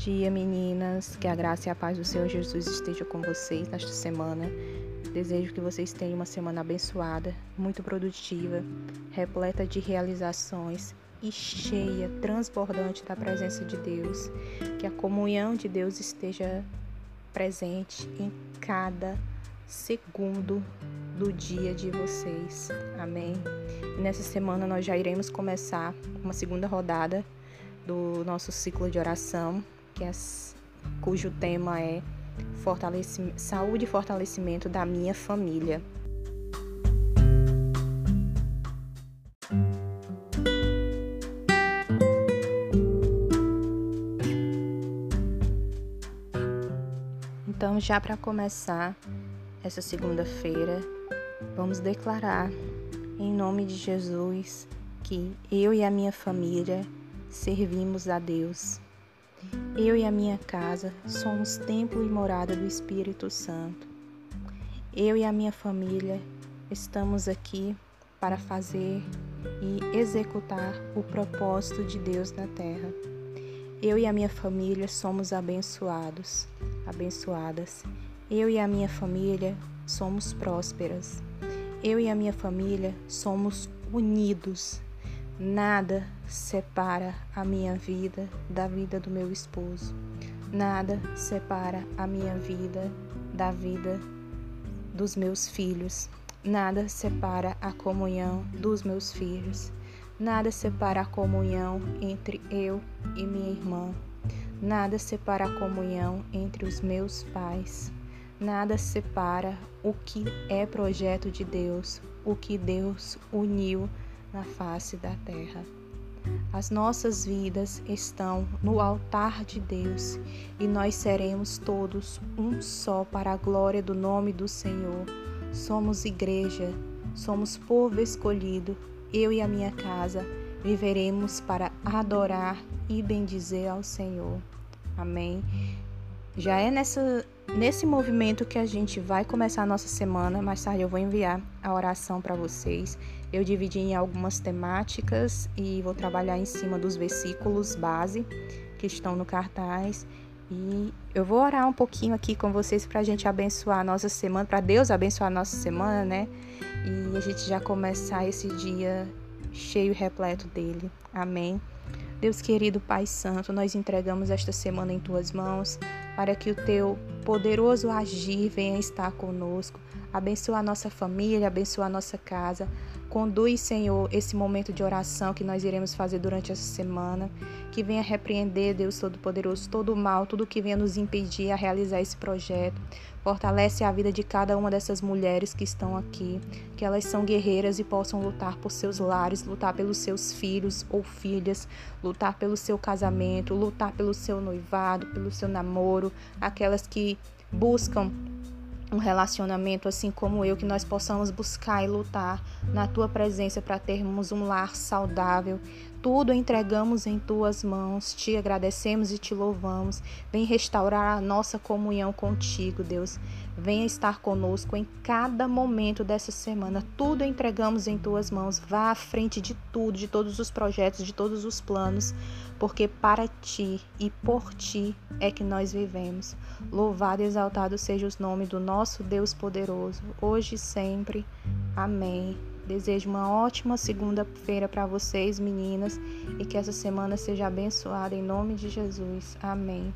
dia, meninas. Que a graça e a paz do Senhor Jesus esteja com vocês nesta semana. Desejo que vocês tenham uma semana abençoada, muito produtiva, repleta de realizações e cheia, transbordante da presença de Deus. Que a comunhão de Deus esteja presente em cada segundo do dia de vocês. Amém. E nessa semana nós já iremos começar uma segunda rodada do nosso ciclo de oração, que é, cujo tema é saúde e fortalecimento da minha família. Então, já para começar essa segunda-feira, vamos declarar em nome de Jesus que eu e a minha família servimos a Deus. Eu e a minha casa somos templo e morada do Espírito Santo. Eu e a minha família estamos aqui para fazer e executar o propósito de Deus na terra. Eu e a minha família somos abençoados, abençoadas. Eu e a minha família somos prósperas. Eu e a minha família somos unidos Nada separa a minha vida da vida do meu esposo. Nada separa a minha vida da vida dos meus filhos. Nada separa a comunhão dos meus filhos. Nada separa a comunhão entre eu e minha irmã. Nada separa a comunhão entre os meus pais. Nada separa o que é projeto de Deus, o que Deus uniu na face da terra. As nossas vidas estão no altar de Deus e nós seremos todos um só para a glória do nome do Senhor. Somos igreja, somos povo escolhido. Eu e a minha casa viveremos para adorar e bendizer ao Senhor. Amém. Já é nessa, nesse movimento que a gente vai começar a nossa semana. Mais tarde eu vou enviar a oração para vocês. Eu dividi em algumas temáticas e vou trabalhar em cima dos versículos base que estão no cartaz. E eu vou orar um pouquinho aqui com vocês para a gente abençoar a nossa semana, para Deus abençoar a nossa semana, né? E a gente já começar esse dia cheio e repleto dele. Amém. Deus querido Pai Santo, nós entregamos esta semana em tuas mãos para que o teu poderoso agir venha estar conosco. Abençoa a nossa família, abençoa a nossa casa, Conduz, Senhor, esse momento de oração que nós iremos fazer durante essa semana. Que venha repreender, Deus Todo-Poderoso, todo o mal, tudo que venha nos impedir a realizar esse projeto. Fortalece a vida de cada uma dessas mulheres que estão aqui. Que elas são guerreiras e possam lutar por seus lares, lutar pelos seus filhos ou filhas, lutar pelo seu casamento, lutar pelo seu noivado, pelo seu namoro. Aquelas que buscam um relacionamento assim como eu, que nós possamos buscar e lutar na tua presença para termos um lar saudável. Tudo entregamos em tuas mãos, te agradecemos e te louvamos. Vem restaurar a nossa comunhão contigo, Deus. Venha estar conosco em cada momento dessa semana. Tudo entregamos em tuas mãos. Vá à frente de tudo, de todos os projetos, de todos os planos, porque para ti e por ti é que nós vivemos. Louvado e exaltado seja o nome do nosso Deus poderoso, hoje e sempre. Amém. Desejo uma ótima segunda-feira para vocês, meninas, e que essa semana seja abençoada em nome de Jesus. Amém.